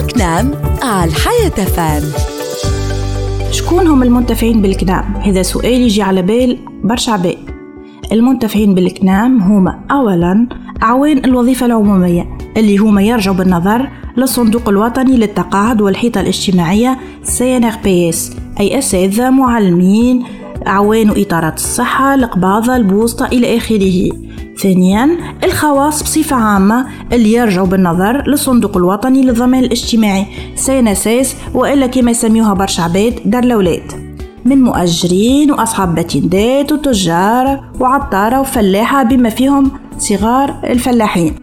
بوكنام على الحياة فام شكون هم المنتفعين بالكنام؟ هذا سؤال يجي على بال برشا عباد المنتفعين بالكنام هما أولا أعوان الوظيفة العمومية اللي هما يرجعوا بالنظر للصندوق الوطني للتقاعد والحيطة الاجتماعية CNRPS أي أساتذة معلمين أعوان وإطارات الصحة القباضة البوسطة إلى آخره. ثانيا الخواص بصفة عامة اللي يرجعوا بالنظر للصندوق الوطني للضمان الاجتماعي. سيناسيس وإلا كما يسميوها برشا عباد دار الأولاد. من مؤجرين وأصحاب باتندات وتجار وعطارة وفلاحة بما فيهم صغار الفلاحين.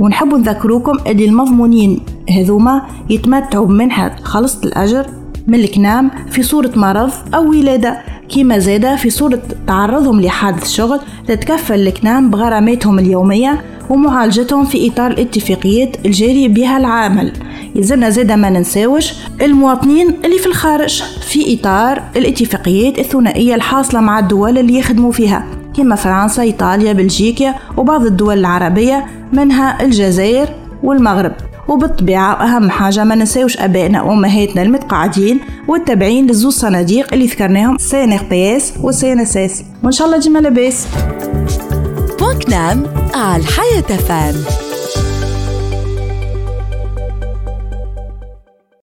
ونحب نذكروكم اللي المضمونين هذوما يتمتعوا بمنحة خلصة الأجر من الكنام في صورة مرض أو ولادة. كما زاد في صورة تعرضهم لحادث شغل تتكفل ال CNAM بغراماتهم اليومية ومعالجتهم في إطار الاتفاقيات الجاري بها العامل يلزمنا زاد ما ننساوش المواطنين اللي في الخارج في إطار الاتفاقيات الثنائية الحاصلة مع الدول اللي يخدموا فيها كما فرنسا إيطاليا بلجيكا وبعض الدول العربية منها الجزائر والمغرب. وبالطبيعة أهم حاجة ما نساوش أبائنا وأمهاتنا المتقاعدين والتابعين للزوز صناديق اللي ذكرناهم سي ان بي اس وسي ان اس وإن شاء الله ديما لاباس. بوكنام على الحياة فام.